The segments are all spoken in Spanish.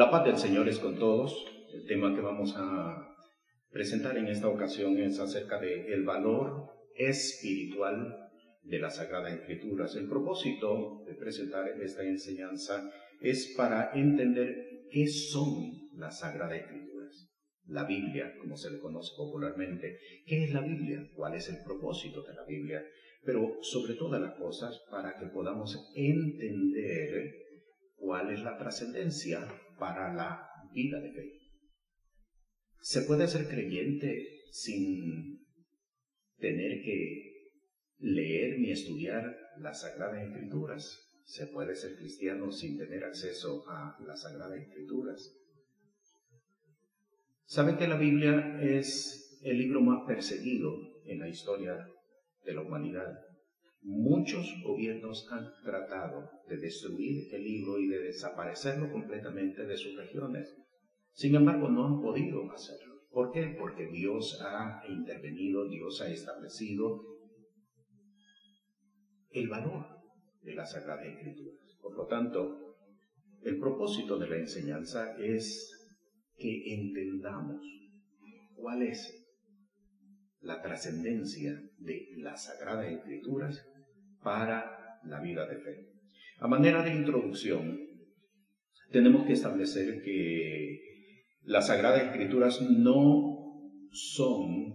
La paz del Señor es con todos. El tema que vamos a presentar en esta ocasión es acerca del el valor espiritual de las Sagradas Escrituras. El propósito de presentar esta enseñanza es para entender qué son las Sagradas Escrituras. La Biblia, como se le conoce popularmente. ¿Qué es la Biblia? ¿Cuál es el propósito de la Biblia? Pero sobre todas las cosas, para que podamos entender cuál es la trascendencia para la vida de fe. ¿Se puede ser creyente sin tener que leer ni estudiar las Sagradas Escrituras? ¿Se puede ser cristiano sin tener acceso a las Sagradas Escrituras? ¿Saben que la Biblia es el libro más perseguido en la historia de la humanidad? Muchos gobiernos han tratado de destruir el libro y de desaparecerlo completamente de sus regiones. Sin embargo, no han podido hacerlo. ¿Por qué? Porque Dios ha intervenido, Dios ha establecido el valor de la Sagrada Escritura. Por lo tanto, el propósito de la enseñanza es que entendamos cuál es la trascendencia de las Sagradas Escrituras para la vida de fe. A manera de introducción, tenemos que establecer que las Sagradas Escrituras no son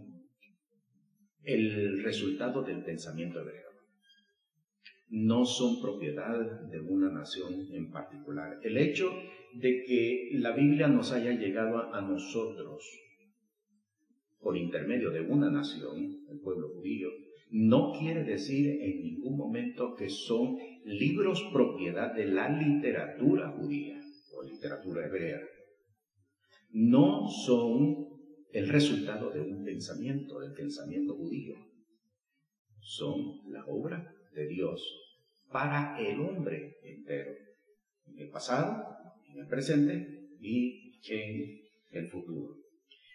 el resultado del pensamiento hebreo. No son propiedad de una nación en particular. El hecho de que la Biblia nos haya llegado a nosotros por intermedio de una nación, el pueblo judío, no quiere decir en ningún momento que son libros propiedad de la literatura judía o literatura hebrea. No son el resultado de un pensamiento, del pensamiento judío. Son la obra de Dios para el hombre entero, en el pasado, en el presente y en el futuro.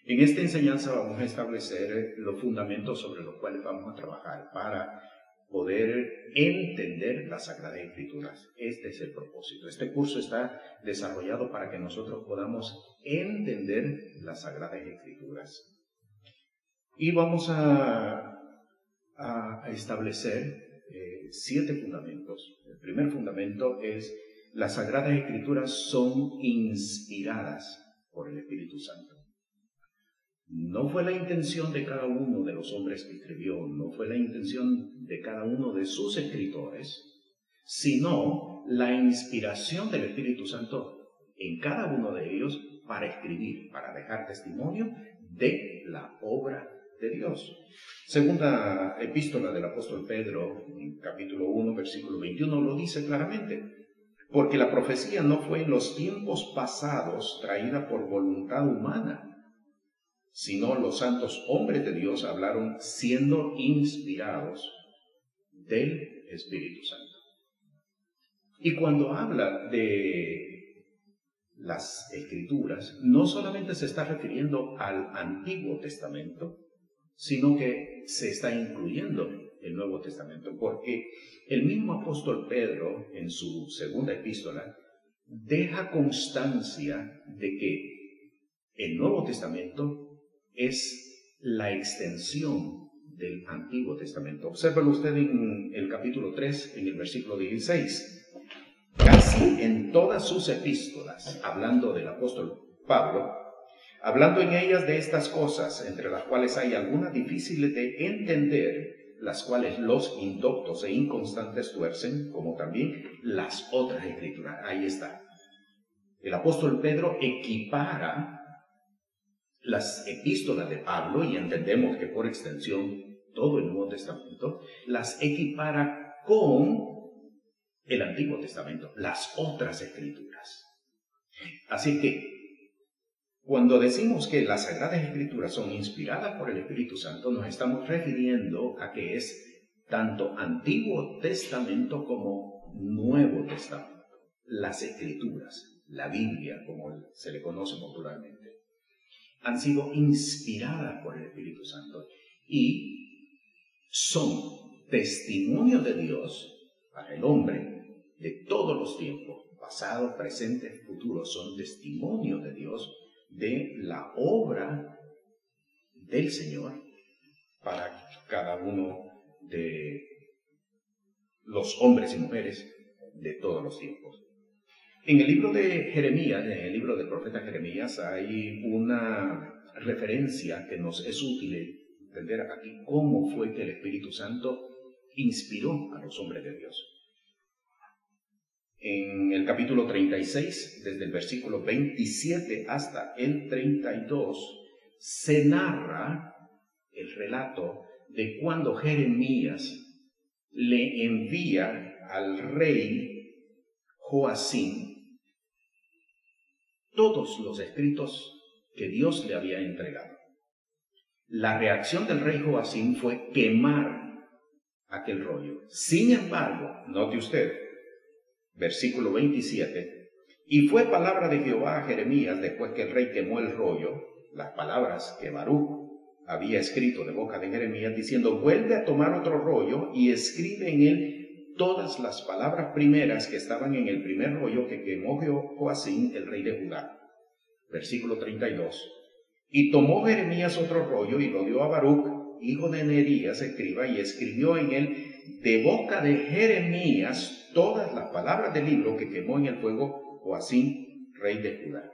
En esta enseñanza vamos a establecer los fundamentos sobre los cuales vamos a trabajar para poder entender las Sagradas Escrituras. Este es el propósito. Este curso está desarrollado para que nosotros podamos entender las Sagradas Escrituras. Y vamos a, establecer eh, siete fundamentos. El primer fundamento es las Sagradas Escrituras son inspiradas por el Espíritu Santo. No fue la intención de cada uno de los hombres que escribió, no fue la intención de cada uno de sus escritores, sino la inspiración del Espíritu Santo en cada uno de ellos para escribir, para dejar testimonio de la obra de Dios. Segunda epístola del apóstol Pedro, capítulo 1, versículo 21, lo dice claramente, porque la profecía no fue en los tiempos pasados traída por voluntad humana, sino los santos hombres de Dios hablaron siendo inspirados del Espíritu Santo. Y cuando habla de las escrituras, no solamente se está refiriendo al Antiguo Testamento, sino que se está incluyendo el Nuevo Testamento, porque el mismo apóstol Pedro, en su segunda epístola, deja constancia de que el Nuevo Testamento es la extensión del Antiguo Testamento. Obsérvelo usted en el capítulo 3, en el versículo 16. Casi en todas sus epístolas, hablando del apóstol Pablo, hablando en ellas de estas cosas, entre las cuales hay algunas difíciles de entender, las cuales los indoctos e inconstantes tuercen, como también las otras escrituras. Ahí está. El apóstol Pedro equipara las epístolas de Pablo, y entendemos que por extensión todo el Nuevo Testamento, las equipara con el Antiguo Testamento, las otras escrituras. Así que, cuando decimos que las Sagradas Escrituras son inspiradas por el Espíritu Santo, nos estamos refiriendo a que es tanto Antiguo Testamento como Nuevo Testamento. Las Escrituras, la Biblia, como se le conoce popularmente han sido inspiradas por el Espíritu Santo y son testimonio de Dios para el hombre de todos los tiempos, pasado, presente, futuro, son testimonios de Dios de la obra del Señor para cada uno de los hombres y mujeres de todos los tiempos. En el libro de Jeremías, en el libro del profeta Jeremías, hay una referencia que nos es útil entender aquí cómo fue que el Espíritu Santo inspiró a los hombres de Dios. En el capítulo 36, desde el versículo 27 hasta el 32, se narra el relato de cuando Jeremías le envía al rey Joacín todos los escritos que Dios le había entregado. La reacción del rey Joacín fue quemar aquel rollo. Sin embargo, note usted, versículo 27, y fue palabra de Jehová a Jeremías después que el rey quemó el rollo, las palabras que Baruch había escrito de boca de Jeremías, diciendo, vuelve a tomar otro rollo y escribe en él todas las palabras primeras que estaban en el primer rollo que quemó Joacín, el rey de Judá. Versículo 32. Y tomó Jeremías otro rollo y lo dio a Baruch, hijo de Nerías, escriba, y escribió en él de boca de Jeremías todas las palabras del libro que quemó en el fuego Joacín, rey de Judá.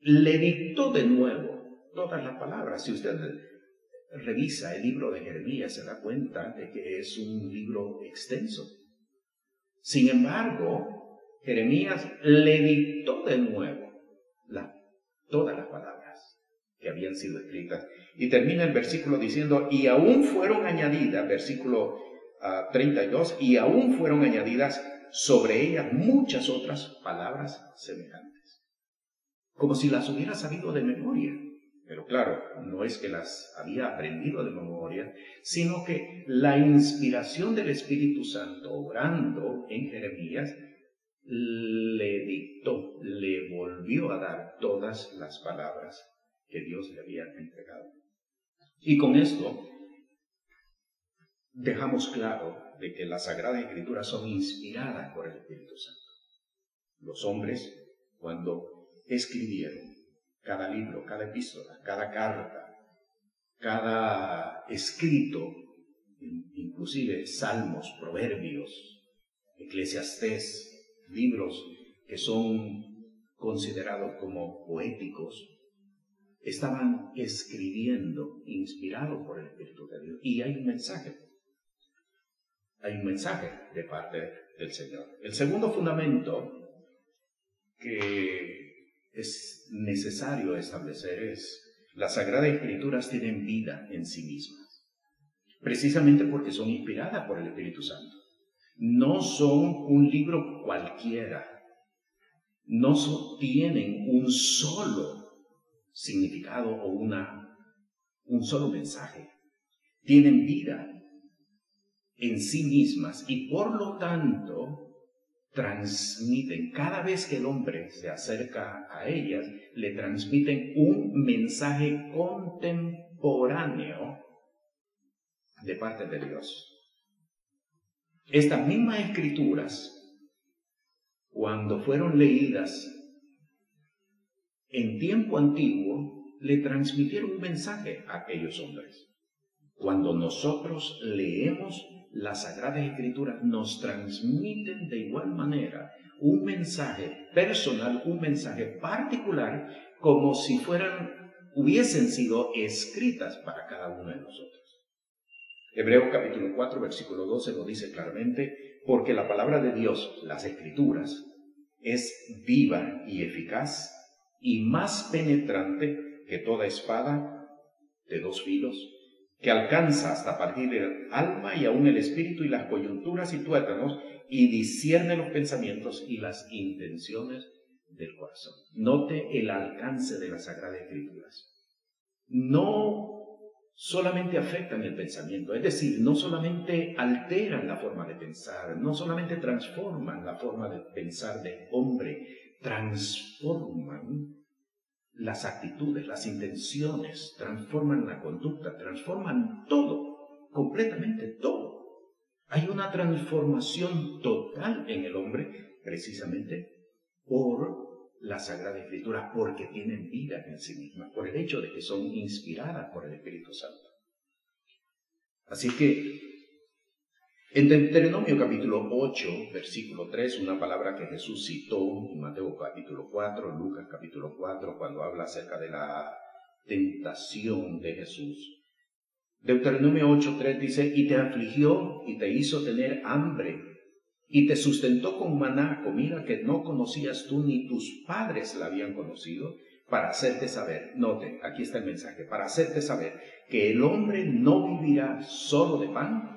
Le dictó de nuevo todas las palabras. Si usted revisa el libro de Jeremías, se da cuenta de que es un libro extenso. Sin embargo, Jeremías le dictó de nuevo todas las palabras que habían sido escritas. Y termina el versículo diciendo, y aún fueron añadidas, versículo 32, ah, y aún fueron añadidas sobre ellas muchas otras palabras semejantes. Como si las hubiera sabido de memoria. Pero claro, no es que las había aprendido de memoria, sino que la inspiración del Espíritu Santo obrando en Jeremías le dictó, le volvió a dar todas las palabras que Dios le había entregado. Y con esto dejamos claro de que las Sagradas Escrituras son inspiradas por el Espíritu Santo. Los hombres, cuando escribieron cada libro, cada epístola, cada carta, cada escrito, inclusive salmos, proverbios, eclesiastés, libros que son considerados como poéticos, estaban escribiendo inspirados por el Espíritu de Dios. Y hay un mensaje. Hay un mensaje de parte del Señor. El segundo fundamento que es necesario establecer es, las Sagradas Escrituras tienen vida en sí mismas, precisamente porque son inspiradas por el Espíritu Santo. No son un libro cualquiera, no tienen un solo significado o una, un solo mensaje. Tienen vida en sí mismas y por lo tanto transmiten, cada vez que el hombre se acerca a ellas, le transmiten un mensaje contemporáneo de parte de Dios. Estas mismas escrituras, cuando fueron leídas en tiempo antiguo, le transmitieron un mensaje a aquellos hombres. Cuando nosotros leemos las Sagradas Escrituras nos transmiten de igual manera un mensaje personal, un mensaje particular, como si fueran, hubiesen sido escritas para cada uno de nosotros. Hebreo capítulo 4, versículo 12 lo dice claramente, porque la palabra de Dios, las escrituras, es viva y eficaz y más penetrante que toda espada de dos filos que alcanza hasta partir del alma y aún el espíritu y las coyunturas y tuétanos y discierne los pensamientos y las intenciones del corazón. Note el alcance de las Sagradas Escrituras. No solamente afectan el pensamiento, es decir, no solamente alteran la forma de pensar, no solamente transforman la forma de pensar del hombre, transforman las actitudes, las intenciones, transforman la conducta, transforman todo, completamente todo. Hay una transformación total en el hombre precisamente por la Sagrada Escritura, porque tienen vida en sí mismas, por el hecho de que son inspiradas por el Espíritu Santo. Así que en Deuteronomio capítulo 8, versículo 3, una palabra que Jesús citó en Mateo capítulo 4, Lucas capítulo 4, cuando habla acerca de la tentación de Jesús. Deuteronomio 8, 3 dice, y te afligió y te hizo tener hambre y te sustentó con maná, comida que no conocías tú ni tus padres la habían conocido, para hacerte saber, note, aquí está el mensaje, para hacerte saber que el hombre no vivirá solo de pan,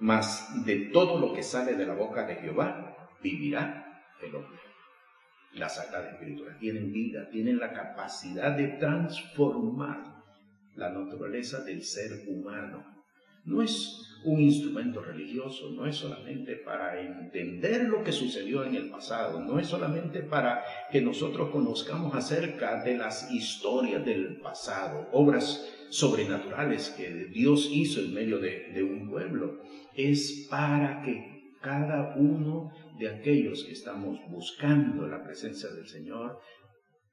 mas de todo lo que sale de la boca de Jehová vivirá el hombre. La Sagrada Escritura tienen vida, tienen la capacidad de transformar la naturaleza del ser humano no es un instrumento religioso, no es solamente para entender lo que sucedió en el pasado, no es solamente para que nosotros conozcamos acerca de las historias del pasado, obras sobrenaturales que Dios hizo en medio de, de un pueblo, es para que cada uno de aquellos que estamos buscando la presencia del Señor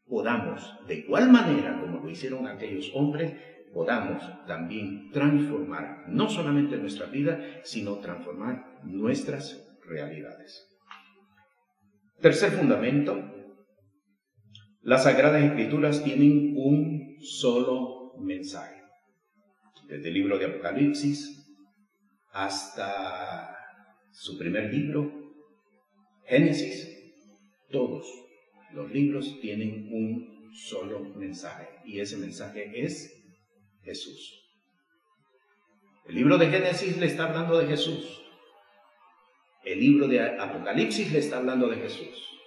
podamos, de igual manera como lo hicieron aquellos hombres, podamos también transformar no solamente nuestra vida, sino transformar nuestras realidades. Tercer fundamento, las Sagradas Escrituras tienen un solo mensaje. Desde el libro de Apocalipsis hasta su primer libro, Génesis, todos los libros tienen un solo mensaje y ese mensaje es Jesús. El libro de Génesis le está hablando de Jesús. El libro de Apocalipsis le está hablando de Jesús.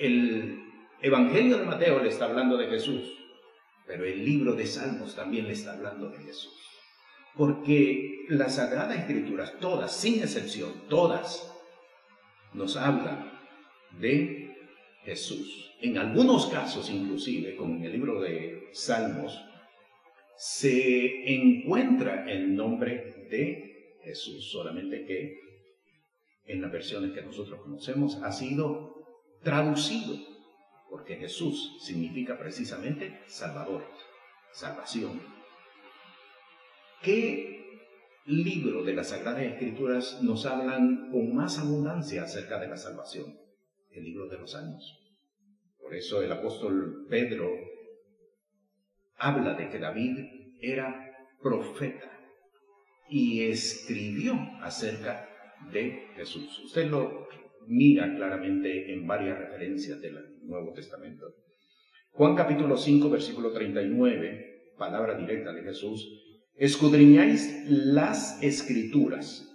El Evangelio de Mateo le está hablando de Jesús. Pero el libro de Salmos también le está hablando de Jesús. Porque las Sagradas Escrituras, todas, sin excepción, todas, nos hablan de Jesús. En algunos casos, inclusive, como en el libro de Salmos, se encuentra el nombre de Jesús, solamente que en las versiones que nosotros conocemos ha sido traducido, porque Jesús significa precisamente Salvador, salvación. ¿Qué libro de las Sagradas Escrituras nos hablan con más abundancia acerca de la salvación? El libro de los Salmos. Por eso el apóstol Pedro habla de que David era profeta y escribió acerca de Jesús. Usted lo mira claramente en varias referencias del Nuevo Testamento. Juan capítulo 5, versículo 39, palabra directa de Jesús, escudriñáis las escrituras,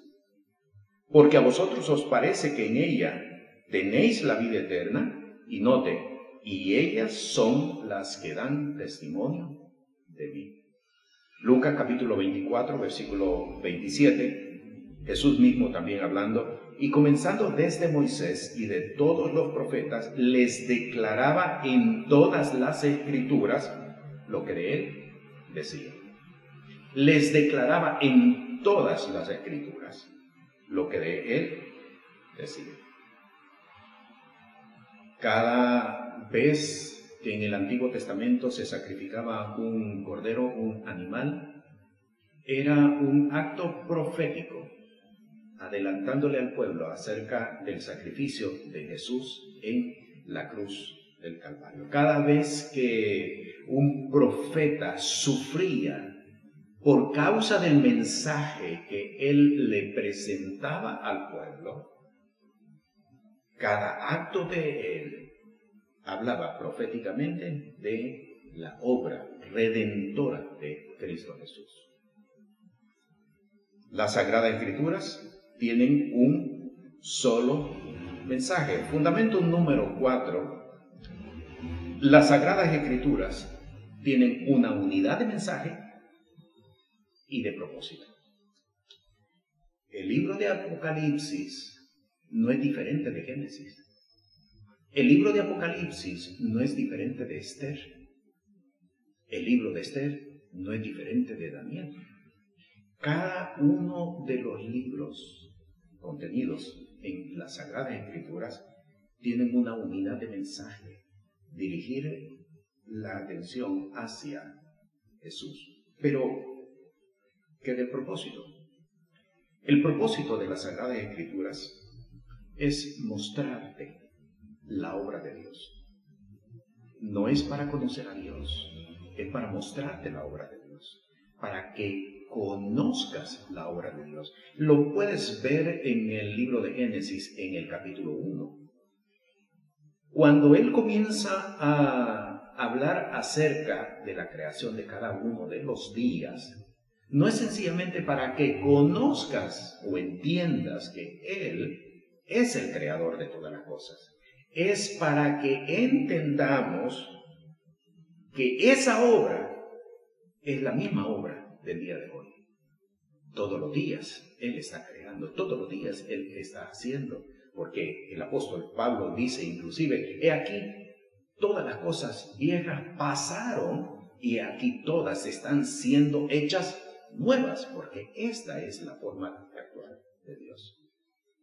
porque a vosotros os parece que en ella tenéis la vida eterna, y note, y ellas son las que dan testimonio de mí. Lucas capítulo 24, versículo 27, Jesús mismo también hablando, y comenzando desde Moisés y de todos los profetas, les declaraba en todas las escrituras lo que de él decía. Les declaraba en todas las escrituras lo que de él decía. Cada vez que en el Antiguo Testamento se sacrificaba un cordero, un animal, era un acto profético, adelantándole al pueblo acerca del sacrificio de Jesús en la cruz del Calvario. Cada vez que un profeta sufría por causa del mensaje que él le presentaba al pueblo, cada acto de él hablaba proféticamente de la obra redentora de Cristo Jesús. Las Sagradas Escrituras tienen un solo mensaje. Fundamento número cuatro. Las Sagradas Escrituras tienen una unidad de mensaje y de propósito. El libro de Apocalipsis no es diferente de Génesis. El libro de Apocalipsis no es diferente de Esther. El libro de Esther no es diferente de Daniel. Cada uno de los libros contenidos en las Sagradas Escrituras tienen una unidad de mensaje, dirigir la atención hacia Jesús. Pero, ¿qué del propósito? El propósito de las Sagradas Escrituras es mostrarte la obra de Dios. No es para conocer a Dios, es para mostrarte la obra de Dios, para que conozcas la obra de Dios. Lo puedes ver en el libro de Génesis, en el capítulo 1. Cuando él comienza a hablar acerca de la creación de cada uno de los días, no es sencillamente para que conozcas o entiendas que Él es el creador de todas las cosas. Es para que entendamos que esa obra es la misma obra del día de hoy. Todos los días Él está creando, todos los días Él está haciendo, porque el apóstol Pablo dice inclusive, he aquí, todas las cosas viejas pasaron y aquí todas están siendo hechas nuevas, porque esta es la forma de actuar de Dios.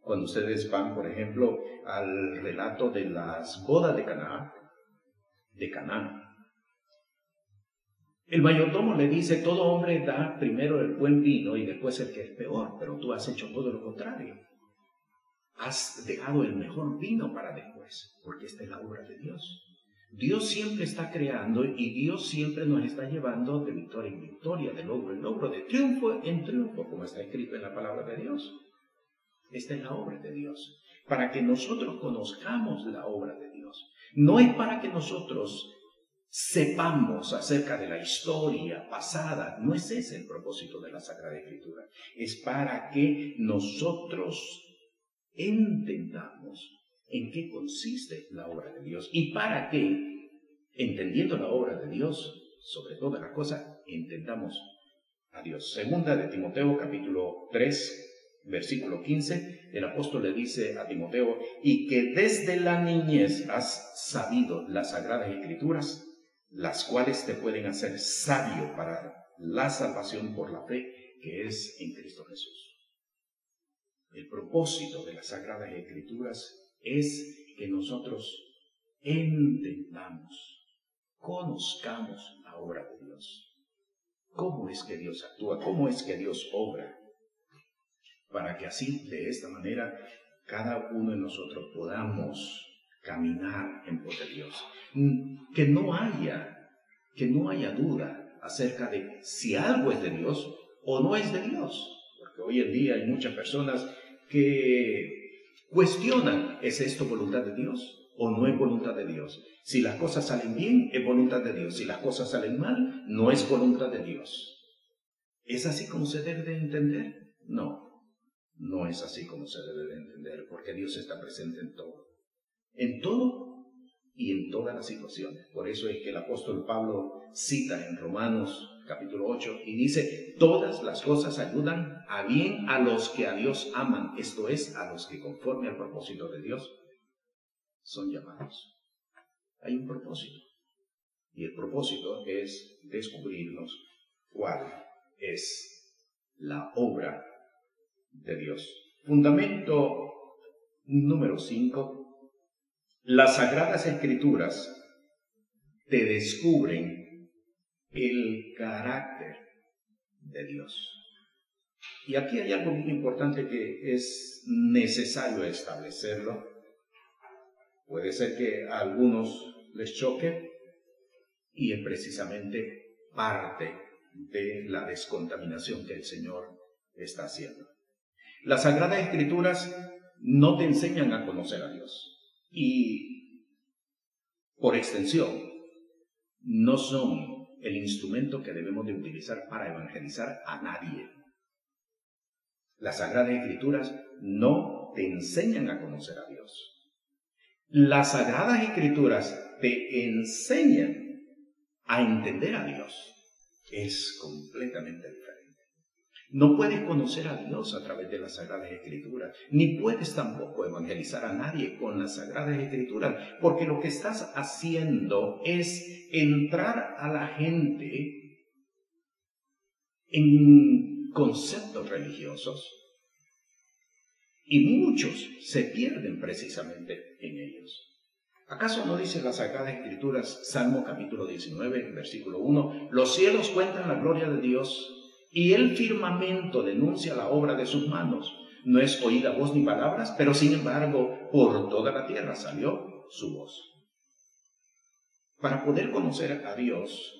Cuando ustedes van, por ejemplo, al relato de las bodas de Canaán, de Canaán, el mayordomo le dice, todo hombre da primero el buen vino y después el que es peor, pero tú has hecho todo lo contrario. Has dejado el mejor vino para después, porque esta es la obra de Dios. Dios siempre está creando y Dios siempre nos está llevando de victoria en victoria, de logro en logro, de triunfo en triunfo, como está escrito en la palabra de Dios. Esta es la obra de Dios, para que nosotros conozcamos la obra de Dios. No es para que nosotros sepamos acerca de la historia pasada, no es ese el propósito de la Sagrada Escritura, es para que nosotros entendamos en qué consiste la obra de Dios y para que, entendiendo la obra de Dios, sobre todas las cosas, entendamos a Dios. Segunda de Timoteo capítulo 3, versículo 15, el apóstol le dice a Timoteo, y que desde la niñez has sabido las sagradas escrituras, las cuales te pueden hacer sabio para la salvación por la fe que es en Cristo Jesús. El propósito de las sagradas escrituras es que nosotros entendamos, conozcamos la obra de Dios. ¿Cómo es que Dios actúa? ¿Cómo es que Dios obra? Para que así, de esta manera, cada uno de nosotros podamos caminar en pos de Dios. Que no haya, que no haya duda acerca de si algo es de Dios o no es de Dios. Porque hoy en día hay muchas personas que Cuestionan, ¿es esto voluntad de Dios o no es voluntad de Dios? Si las cosas salen bien, es voluntad de Dios. Si las cosas salen mal, no es voluntad de Dios. ¿Es así como se debe de entender? No, no es así como se debe de entender, porque Dios está presente en todo. En todo y en todas las situaciones. Por eso es que el apóstol Pablo cita en Romanos capítulo 8, y dice, todas las cosas ayudan a bien a los que a Dios aman, esto es, a los que conforme al propósito de Dios son llamados. Hay un propósito, y el propósito es descubrirnos cuál es la obra de Dios. Fundamento número 5. Las sagradas escrituras te descubren el carácter de Dios. Y aquí hay algo muy importante que es necesario establecerlo. Puede ser que a algunos les choque y es precisamente parte de la descontaminación que el Señor está haciendo. Las Sagradas Escrituras no te enseñan a conocer a Dios y por extensión no son el instrumento que debemos de utilizar para evangelizar a nadie. Las Sagradas Escrituras no te enseñan a conocer a Dios. Las Sagradas Escrituras te enseñan a entender a Dios. Es completamente diferente. No puedes conocer a Dios a través de las Sagradas Escrituras, ni puedes tampoco evangelizar a nadie con las Sagradas Escrituras, porque lo que estás haciendo es entrar a la gente en conceptos religiosos Y muchos se pierden precisamente en ellos. ¿Acaso no dice las Sagradas Escrituras, Salmo capítulo 19, versículo 1, los cielos cuentan la gloria de Dios y el firmamento denuncia la obra de sus manos? No es oída voz ni palabras, pero sin embargo por toda la tierra salió su voz. Para poder conocer a Dios,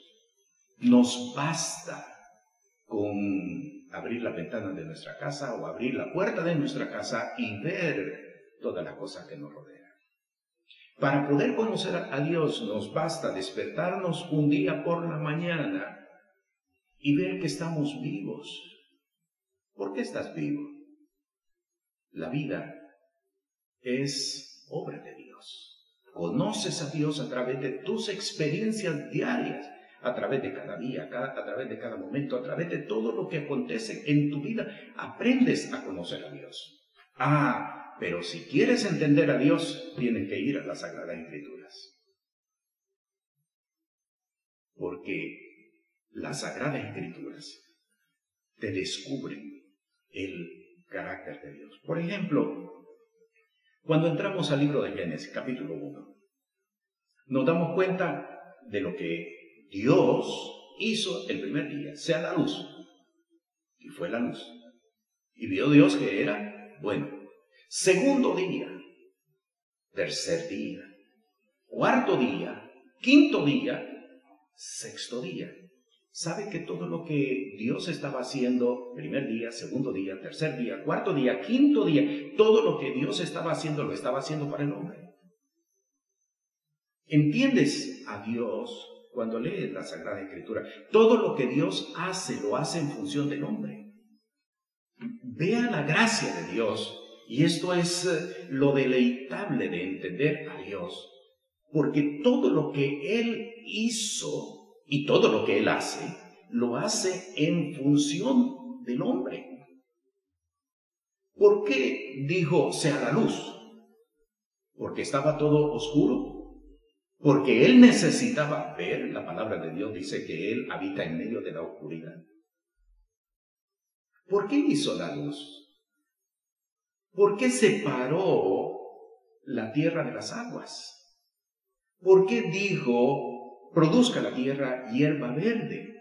nos basta con abrir la ventana de nuestra casa o abrir la puerta de nuestra casa y ver todas las cosas que nos rodean. Para poder conocer a Dios nos basta despertarnos un día por la mañana y ver que estamos vivos. ¿Por qué estás vivo? La vida es obra de Dios. Conoces a Dios a través de tus experiencias diarias, a través de cada día, a través de cada momento, a través de todo lo que acontece en tu vida. Aprendes a conocer a Dios. Ah, pero si quieres entender a Dios, tienes que ir a las Sagradas Escrituras. Porque las Sagradas Escrituras te descubren el carácter de Dios. Por ejemplo, cuando entramos al libro de Génesis, capítulo 1, nos damos cuenta de lo que Dios hizo el primer día, sea la luz. Y fue la luz. Y vio Dios que era bueno. Segundo día, tercer día, cuarto día, quinto día, sexto día. ¿Sabe que todo lo que Dios estaba haciendo, primer día, segundo día, tercer día, cuarto día, quinto día, todo lo que Dios estaba haciendo, lo estaba haciendo para el hombre? ¿Entiendes a Dios cuando lees la Sagrada Escritura? Todo lo que Dios hace, lo hace en función del hombre. Vea la gracia de Dios y esto es eh, lo deleitable de entender a Dios, porque todo lo que Él hizo y todo lo que Él hace, lo hace en función del hombre. ¿Por qué dijo sea la luz? Porque estaba todo oscuro. Porque Él necesitaba ver, la palabra de Dios dice que Él habita en medio de la oscuridad. ¿Por qué hizo la luz? ¿Por qué separó la tierra de las aguas? ¿Por qué dijo, produzca la tierra hierba verde?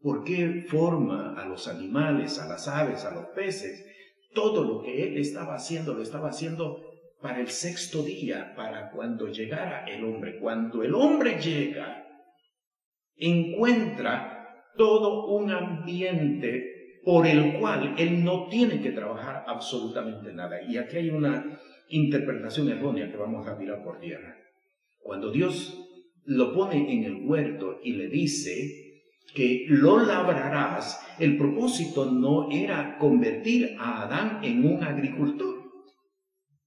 ¿Por qué forma a los animales, a las aves, a los peces? Todo lo que él estaba haciendo, lo estaba haciendo para el sexto día, para cuando llegara el hombre. Cuando el hombre llega, encuentra todo un ambiente por el cual él no tiene que trabajar absolutamente nada. Y aquí hay una interpretación errónea que vamos a mirar por tierra. Cuando Dios lo pone en el huerto y le dice que lo labrarás, el propósito no era convertir a Adán en un agricultor.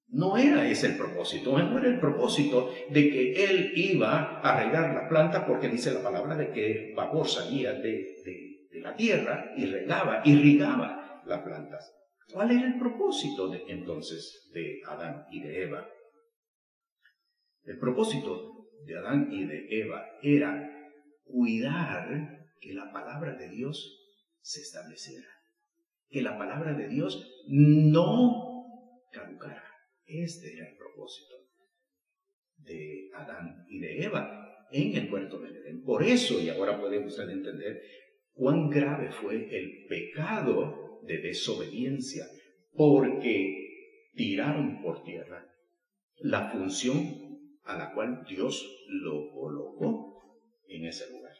No era ese el propósito, no era el propósito de que él iba a regar la planta porque dice la palabra de que vapor salía de, de la tierra y regaba, irrigaba las plantas. ¿Cuál era el propósito de, entonces de Adán y de Eva? El propósito de Adán y de Eva era cuidar que la palabra de Dios se estableciera, que la palabra de Dios no caducara. Este era el propósito de Adán y de Eva en el puerto de Edén. Por eso, y ahora puede usted entender cuán grave fue el pecado de desobediencia, porque tiraron por tierra la función a la cual Dios lo colocó en ese lugar.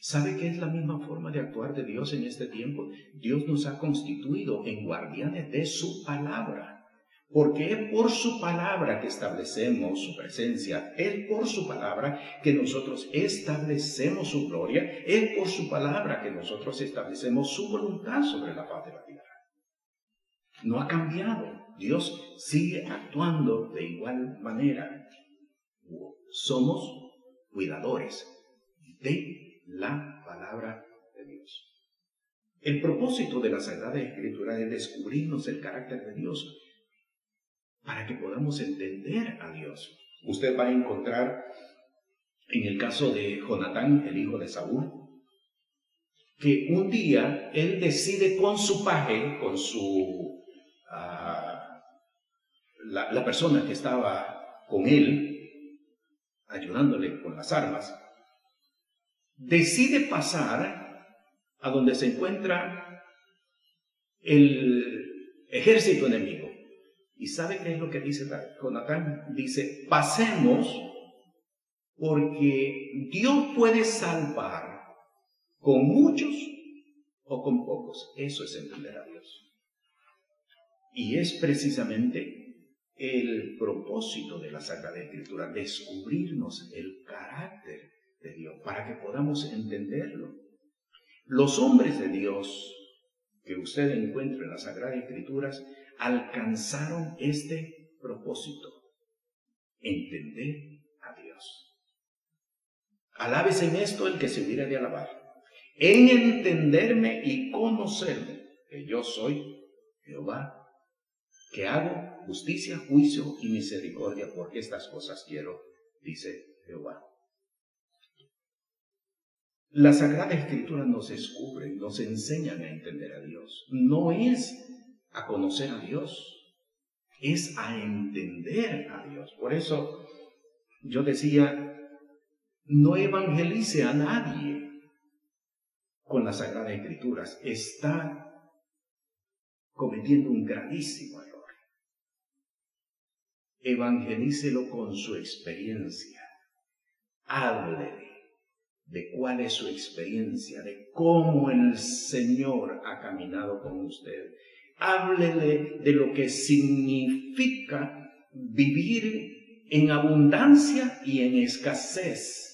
¿Sabe qué es la misma forma de actuar de Dios en este tiempo? Dios nos ha constituido en guardianes de su palabra. Porque es por su palabra que establecemos su presencia, es por su palabra que nosotros establecemos su gloria, es por su palabra que nosotros establecemos su voluntad sobre la paz de la tierra. No ha cambiado, Dios sigue actuando de igual manera. Somos cuidadores de la palabra de Dios. El propósito de la Sagrada Escritura es descubrirnos el carácter de Dios para que podamos entender a Dios. Usted va a encontrar en el caso de Jonatán, el hijo de Saúl, que un día él decide con su paje, con su a la, la persona que estaba con él, ayudándole con las armas, decide pasar a donde se encuentra el ejército enemigo. ¿Y sabe qué es lo que dice Jonatán? Dice, pasemos porque Dios puede salvar con muchos o con pocos. Eso es entender a Dios. Y es precisamente el propósito de la Sagrada Escritura, descubrirnos el carácter de Dios para que podamos entenderlo. Los hombres de Dios que usted encuentra en las Sagradas Escrituras alcanzaron este propósito, entender a Dios. Alabes en esto el que se hubiera de alabar, en entenderme y conocerme, que yo soy Jehová, que hago justicia, juicio y misericordia, porque estas cosas quiero, dice Jehová. La Sagrada Escritura nos descubre, nos enseñan a entender a Dios. No es a conocer a Dios, es a entender a Dios. Por eso yo decía, no evangelice a nadie con las Sagradas Escrituras. Está cometiendo un gravísimo error. Evangelícelo con su experiencia. Háblele de cuál es su experiencia, de cómo el Señor ha caminado con usted. Háblele de lo que significa vivir en abundancia y en escasez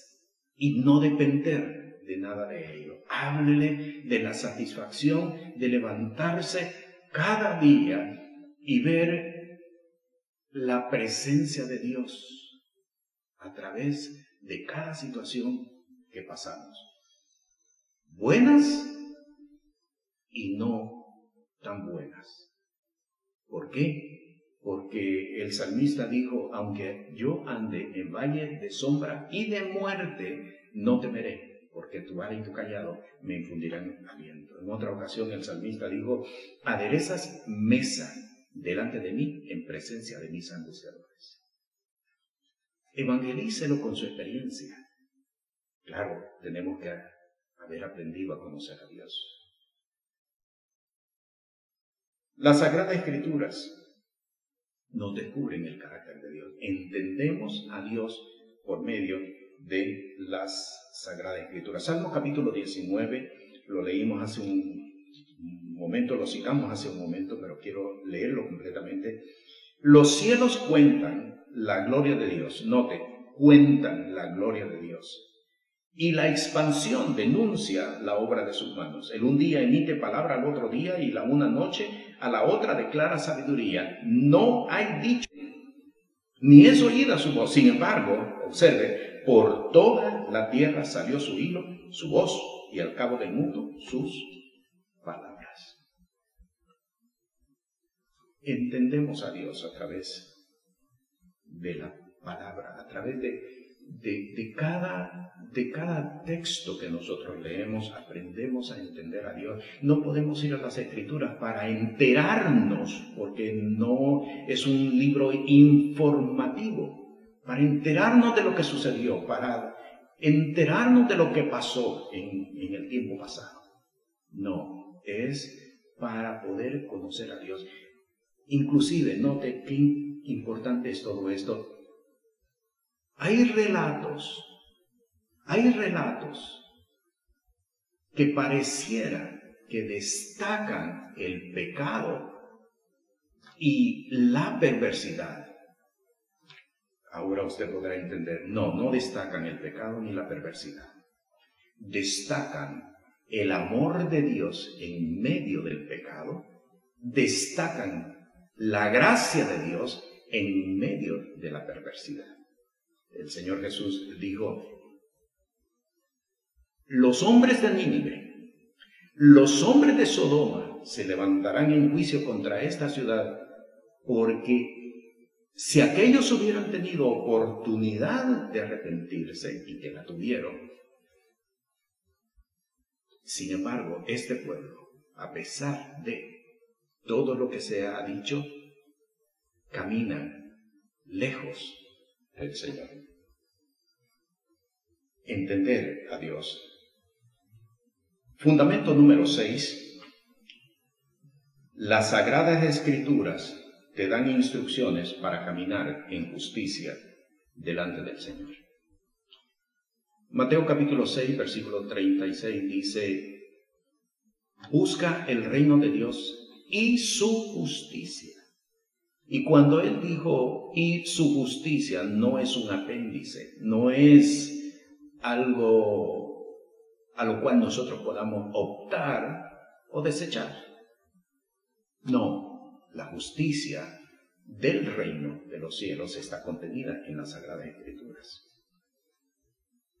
y no depender de nada de ello. Háblele de la satisfacción de levantarse cada día y ver la presencia de Dios a través de cada situación que pasamos. Buenas y no tan buenas. ¿Por qué? Porque el salmista dijo, aunque yo ande en valle de sombra y de muerte, no temeré, porque tu vara y tu callado me infundirán aliento. En otra ocasión el salmista dijo, aderezas mesa delante de mí en presencia de mis angustiadores. Evangelícelo con su experiencia. Claro, tenemos que haber aprendido a conocer a Dios. Las Sagradas Escrituras nos descubren el carácter de Dios. Entendemos a Dios por medio de las Sagradas Escrituras. Salmo capítulo 19, lo leímos hace un momento, lo citamos hace un momento, pero quiero leerlo completamente. Los cielos cuentan la gloria de Dios. Note, cuentan la gloria de Dios y la expansión denuncia la obra de sus manos. El un día emite palabra al otro día y la una noche a la otra declara sabiduría. No hay dicho, ni es oída su voz. Sin embargo, observe, por toda la tierra salió su hilo, su voz, y al cabo del mundo sus Entendemos a Dios a través de la palabra, a través de de, cada, de cada texto que nosotros leemos, aprendemos a entender a Dios. No podemos ir a las escrituras para enterarnos, porque no es un libro informativo, para enterarnos de lo que sucedió, para enterarnos de lo que pasó en, en el tiempo pasado. No, es para poder conocer a Dios. Inclusive, note qué importante es todo esto hay relatos, hay relatos que pareciera que destacan el pecado y la perversidad. Ahora usted podrá entender, no, no destacan el pecado ni la perversidad. Destacan el amor de Dios en medio del pecado, destacan la gracia de Dios en medio de la perversidad. El Señor Jesús dijo, los hombres de Nínive, los hombres de Sodoma se levantarán en juicio contra esta ciudad, porque si aquellos hubieran tenido oportunidad de arrepentirse y que la tuvieron, sin embargo, este pueblo, a pesar de todo lo que se ha dicho camina lejos del Señor. Entender a Dios. Fundamento número 6. Las sagradas escrituras te dan instrucciones para caminar en justicia delante del Señor. Mateo capítulo 6, versículo 36 dice, busca el reino de Dios y su justicia. Y cuando él dijo, y su justicia, no es un apéndice, no es algo a lo cual nosotros podamos optar o desechar. No, la justicia del reino de los cielos está contenida en las Sagradas Escrituras.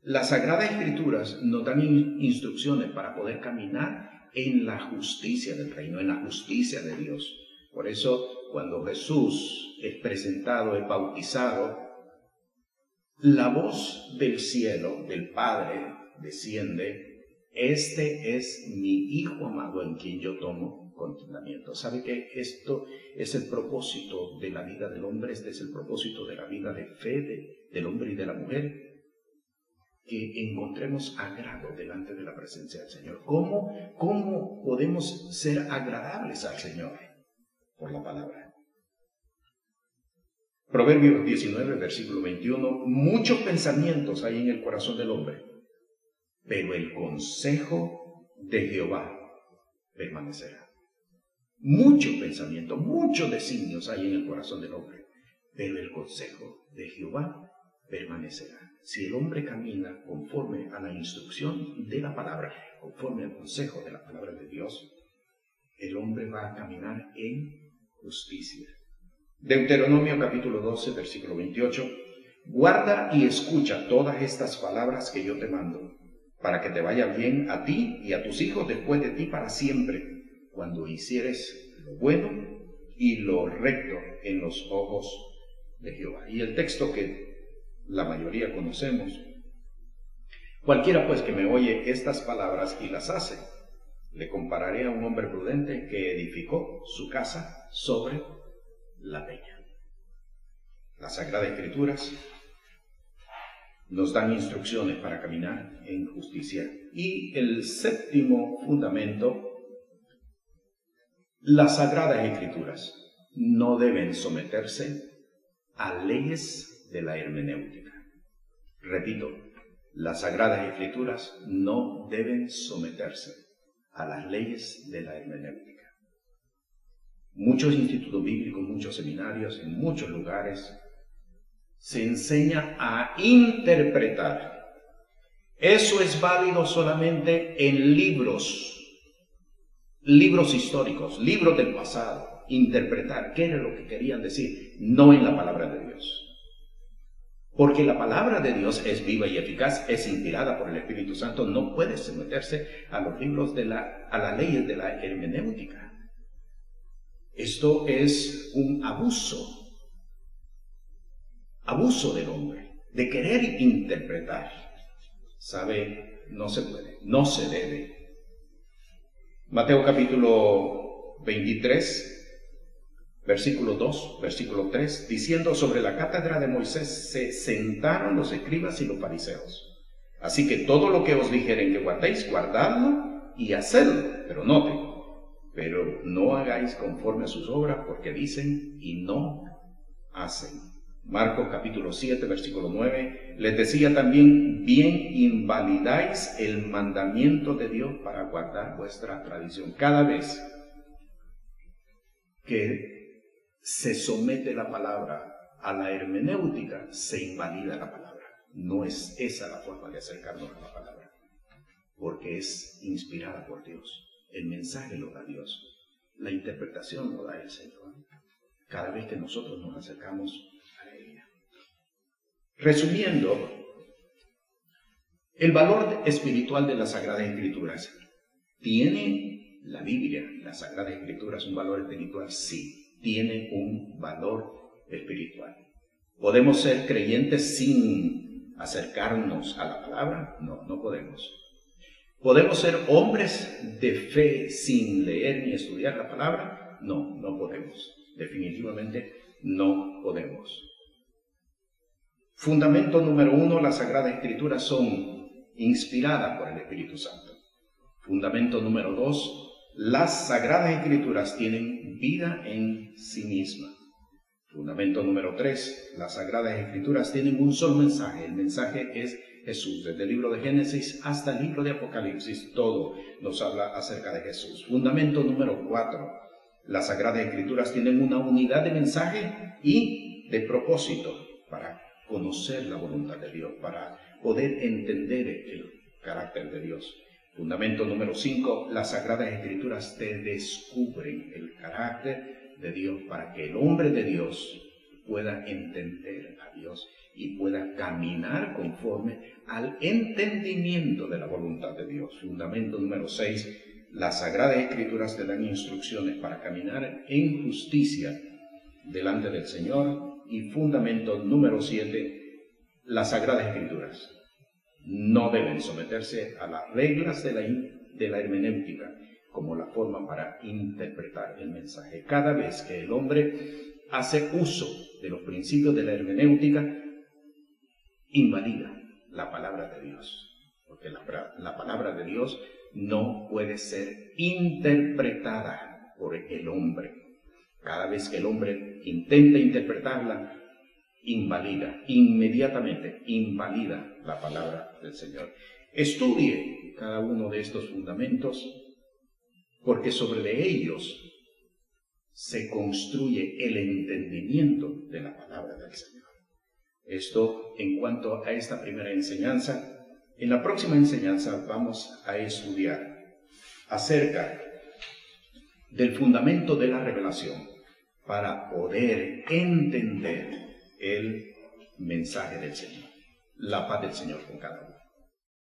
Las Sagradas Escrituras nos dan instrucciones para poder caminar en la justicia del reino, en la justicia de Dios. Por eso, cuando Jesús es presentado, es bautizado, la voz del cielo, del Padre, desciende, este es mi Hijo amado en quien yo tomo contentamiento. ¿Sabe que esto es el propósito de la vida del hombre? Este es el propósito de la vida de fe del hombre y de la mujer que encontremos agrado delante de la presencia del Señor. ¿Cómo, ¿Cómo podemos ser agradables al Señor? Por la palabra. Proverbios 19, versículo 21. Muchos pensamientos hay en el corazón del hombre, pero el consejo de Jehová permanecerá. Muchos pensamientos, muchos designios hay en el corazón del hombre, pero el consejo de Jehová permanecerá. Si el hombre camina conforme a la instrucción de la palabra, conforme al consejo de la palabra de Dios, el hombre va a caminar en justicia. Deuteronomio capítulo 12, versículo 28. Guarda y escucha todas estas palabras que yo te mando, para que te vaya bien a ti y a tus hijos después de ti para siempre, cuando hicieres lo bueno y lo recto en los ojos de Jehová. Y el texto que la mayoría conocemos. Cualquiera pues que me oye estas palabras y las hace, le compararé a un hombre prudente que edificó su casa sobre la peña. Las Sagradas Escrituras nos dan instrucciones para caminar en justicia. Y el séptimo fundamento, las Sagradas Escrituras no deben someterse a leyes de la hermenéutica. Repito, las sagradas escrituras no deben someterse a las leyes de la hermenéutica. Muchos institutos bíblicos, muchos seminarios, en muchos lugares, se enseña a interpretar. Eso es válido solamente en libros, libros históricos, libros del pasado. Interpretar qué era lo que querían decir, no en la palabra de Dios. Porque la palabra de Dios es viva y eficaz, es inspirada por el Espíritu Santo, no puede someterse a los libros de la, a las leyes de la hermenéutica. Esto es un abuso, abuso del hombre, de querer interpretar. ¿Sabe? No se puede, no se debe. Mateo capítulo 23, versículo 2, versículo 3, diciendo sobre la cátedra de Moisés se sentaron los escribas y los fariseos. Así que todo lo que os dijeren que guardéis, guardadlo y hacedlo. Pero note, pero no hagáis conforme a sus obras porque dicen y no hacen. Marcos capítulo 7, versículo 9, les decía también, bien invalidáis el mandamiento de Dios para guardar vuestra tradición. Cada vez que se somete la palabra a la hermenéutica, se invalida la palabra. No es esa la forma de acercarnos a la palabra, porque es inspirada por Dios. El mensaje lo da Dios, la interpretación lo da el Señor. Cada vez que nosotros nos acercamos a ella. Resumiendo, el valor espiritual de las Sagradas Escrituras. ¿Tiene la Biblia, las Sagradas Escrituras, un valor espiritual? Sí tiene un valor espiritual. ¿Podemos ser creyentes sin acercarnos a la palabra? No, no podemos. ¿Podemos ser hombres de fe sin leer ni estudiar la palabra? No, no podemos. Definitivamente no podemos. Fundamento número uno, las Sagradas Escrituras son inspiradas por el Espíritu Santo. Fundamento número dos, las Sagradas Escrituras tienen vida en sí misma. Fundamento número tres, las Sagradas Escrituras tienen un solo mensaje. El mensaje es Jesús. Desde el libro de Génesis hasta el libro de Apocalipsis, todo nos habla acerca de Jesús. Fundamento número cuatro, las Sagradas Escrituras tienen una unidad de mensaje y de propósito para conocer la voluntad de Dios, para poder entender el carácter de Dios. Fundamento número 5, las Sagradas Escrituras te descubren el carácter de Dios para que el hombre de Dios pueda entender a Dios y pueda caminar conforme al entendimiento de la voluntad de Dios. Fundamento número 6, las Sagradas Escrituras te dan instrucciones para caminar en justicia delante del Señor. Y fundamento número 7, las Sagradas Escrituras no deben someterse a las reglas de la, de la hermenéutica como la forma para interpretar el mensaje. Cada vez que el hombre hace uso de los principios de la hermenéutica, invalida la palabra de Dios, porque la, la palabra de Dios no puede ser interpretada por el hombre. Cada vez que el hombre intenta interpretarla, invalida, inmediatamente invalida la palabra del Señor. Estudie cada uno de estos fundamentos porque sobre ellos se construye el entendimiento de la palabra del Señor. Esto en cuanto a esta primera enseñanza. En la próxima enseñanza vamos a estudiar acerca del fundamento de la revelación para poder entender el mensaje del Señor. La paz del Señor con cada uno.